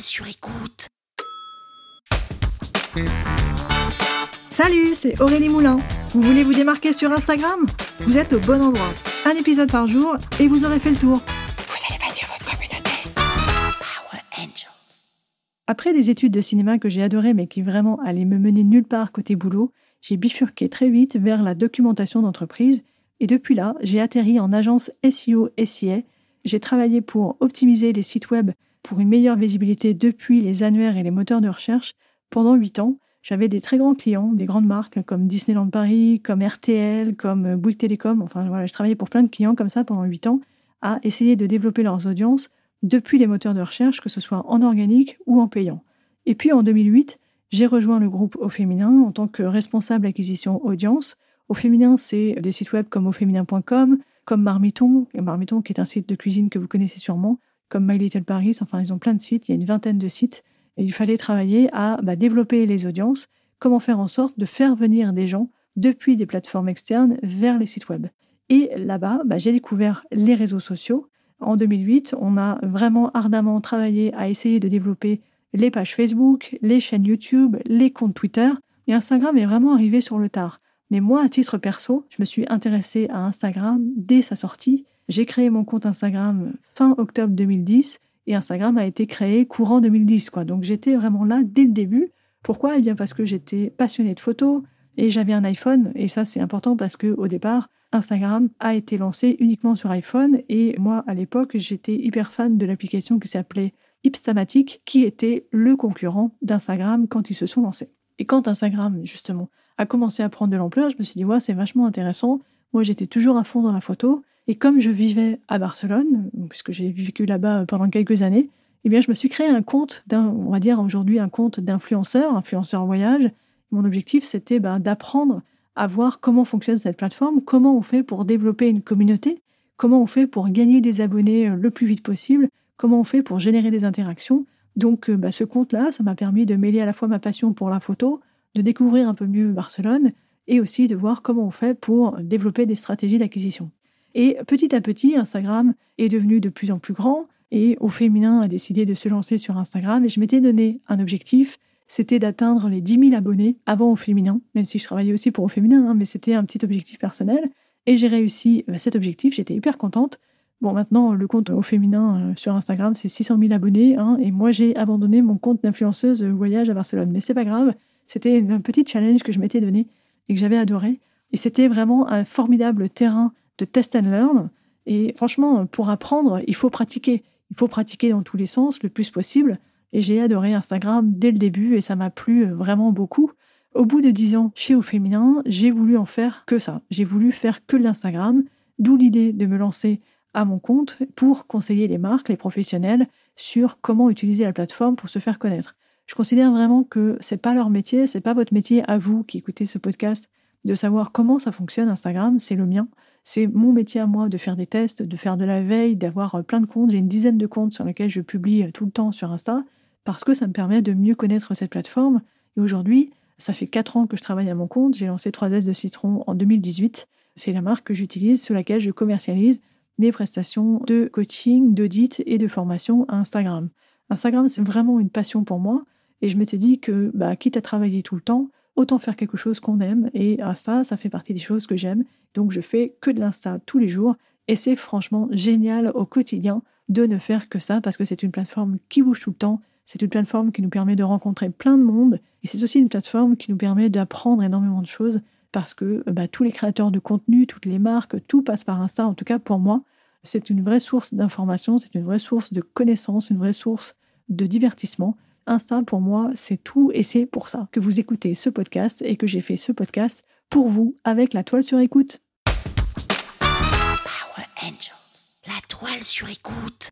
Sur écoute. Salut, c'est Aurélie Moulin. Vous voulez vous démarquer sur Instagram? Vous êtes au bon endroit. Un épisode par jour et vous aurez fait le tour. Vous allez bâtir votre communauté. Power Angels. Après des études de cinéma que j'ai adorées mais qui vraiment allaient me mener nulle part côté boulot, j'ai bifurqué très vite vers la documentation d'entreprise et depuis là, j'ai atterri en agence SEO SIA. J'ai travaillé pour optimiser les sites web pour une meilleure visibilité depuis les annuaires et les moteurs de recherche pendant 8 ans. J'avais des très grands clients, des grandes marques comme Disneyland Paris, comme RTL, comme Bouygues Télécom. Enfin voilà, je travaillais pour plein de clients comme ça pendant 8 ans à essayer de développer leurs audiences depuis les moteurs de recherche, que ce soit en organique ou en payant. Et puis en 2008, j'ai rejoint le groupe Au Féminin en tant que responsable acquisition audience. Au Féminin, c'est des sites web comme auféminin.com, comme Marmiton, Marmiton qui est un site de cuisine que vous connaissez sûrement, comme My Little Paris, enfin ils ont plein de sites, il y a une vingtaine de sites, et il fallait travailler à bah, développer les audiences, comment faire en sorte de faire venir des gens depuis des plateformes externes vers les sites web. Et là-bas, bah, j'ai découvert les réseaux sociaux. En 2008, on a vraiment ardemment travaillé à essayer de développer les pages Facebook, les chaînes YouTube, les comptes Twitter, et Instagram est vraiment arrivé sur le tard. Mais moi, à titre perso, je me suis intéressée à Instagram dès sa sortie j'ai créé mon compte Instagram fin octobre 2010 et Instagram a été créé courant 2010. Quoi. Donc j'étais vraiment là dès le début. Pourquoi? Eh bien parce que j'étais passionnée de photos et j'avais un iPhone. Et ça c'est important parce que au départ, Instagram a été lancé uniquement sur iPhone. Et moi, à l'époque, j'étais hyper fan de l'application qui s'appelait Ipstamatic, qui était le concurrent d'Instagram quand ils se sont lancés. Et quand Instagram, justement, a commencé à prendre de l'ampleur, je me suis dit, ouais, c'est vachement intéressant. Moi, j'étais toujours à fond dans la photo. Et comme je vivais à Barcelone, puisque j'ai vécu là-bas pendant quelques années, eh bien, je me suis créé un compte, d'un, on va dire aujourd'hui un compte d'influenceur, influenceur voyage. Mon objectif, c'était ben, d'apprendre à voir comment fonctionne cette plateforme, comment on fait pour développer une communauté, comment on fait pour gagner des abonnés euh, le plus vite possible, comment on fait pour générer des interactions. Donc, euh, ben, ce compte-là, ça m'a permis de mêler à la fois ma passion pour la photo, de découvrir un peu mieux Barcelone, et aussi de voir comment on fait pour développer des stratégies d'acquisition. Et petit à petit, Instagram est devenu de plus en plus grand et au féminin a décidé de se lancer sur Instagram et je m'étais donné un objectif, c'était d'atteindre les 10 000 abonnés avant au féminin, même si je travaillais aussi pour au féminin, hein, mais c'était un petit objectif personnel. Et j'ai réussi bah, cet objectif, j'étais hyper contente. Bon, maintenant, le compte au féminin euh, sur Instagram, c'est 600 000 abonnés, hein, et moi, j'ai abandonné mon compte d'influenceuse voyage à Barcelone. Mais c'est pas grave, c'était un petit challenge que je m'étais donné et que j'avais adoré. Et c'était vraiment un formidable terrain de test and learn. Et franchement, pour apprendre, il faut pratiquer. Il faut pratiquer dans tous les sens le plus possible. Et j'ai adoré Instagram dès le début et ça m'a plu vraiment beaucoup. Au bout de dix ans chez Au Féminin, j'ai voulu en faire que ça. J'ai voulu faire que l'Instagram, d'où l'idée de me lancer à mon compte pour conseiller les marques, les professionnels sur comment utiliser la plateforme pour se faire connaître. Je considère vraiment que c'est pas leur métier, c'est pas votre métier à vous qui écoutez ce podcast de savoir comment ça fonctionne Instagram, c'est le mien. C'est mon métier à moi de faire des tests, de faire de la veille, d'avoir euh, plein de comptes. J'ai une dizaine de comptes sur lesquels je publie euh, tout le temps sur Insta parce que ça me permet de mieux connaître cette plateforme. Et aujourd'hui, ça fait 4 ans que je travaille à mon compte. J'ai lancé 3S de Citron en 2018. C'est la marque que j'utilise sur laquelle je commercialise mes prestations de coaching, d'audit et de formation à Instagram. Instagram, c'est vraiment une passion pour moi. Et je m'étais dit que, bah, quitte à travailler tout le temps, autant faire quelque chose qu'on aime. Et Insta, ça fait partie des choses que j'aime. Donc je fais que de l'Insta tous les jours. Et c'est franchement génial au quotidien de ne faire que ça parce que c'est une plateforme qui bouge tout le temps. C'est une plateforme qui nous permet de rencontrer plein de monde. Et c'est aussi une plateforme qui nous permet d'apprendre énormément de choses parce que bah, tous les créateurs de contenu, toutes les marques, tout passe par Insta. En tout cas, pour moi, c'est une vraie source d'information, c'est une vraie source de connaissances, une vraie source de divertissement. Insta, pour moi, c'est tout et c'est pour ça que vous écoutez ce podcast et que j'ai fait ce podcast pour vous avec la toile sur écoute. Power Angels, la toile sur écoute.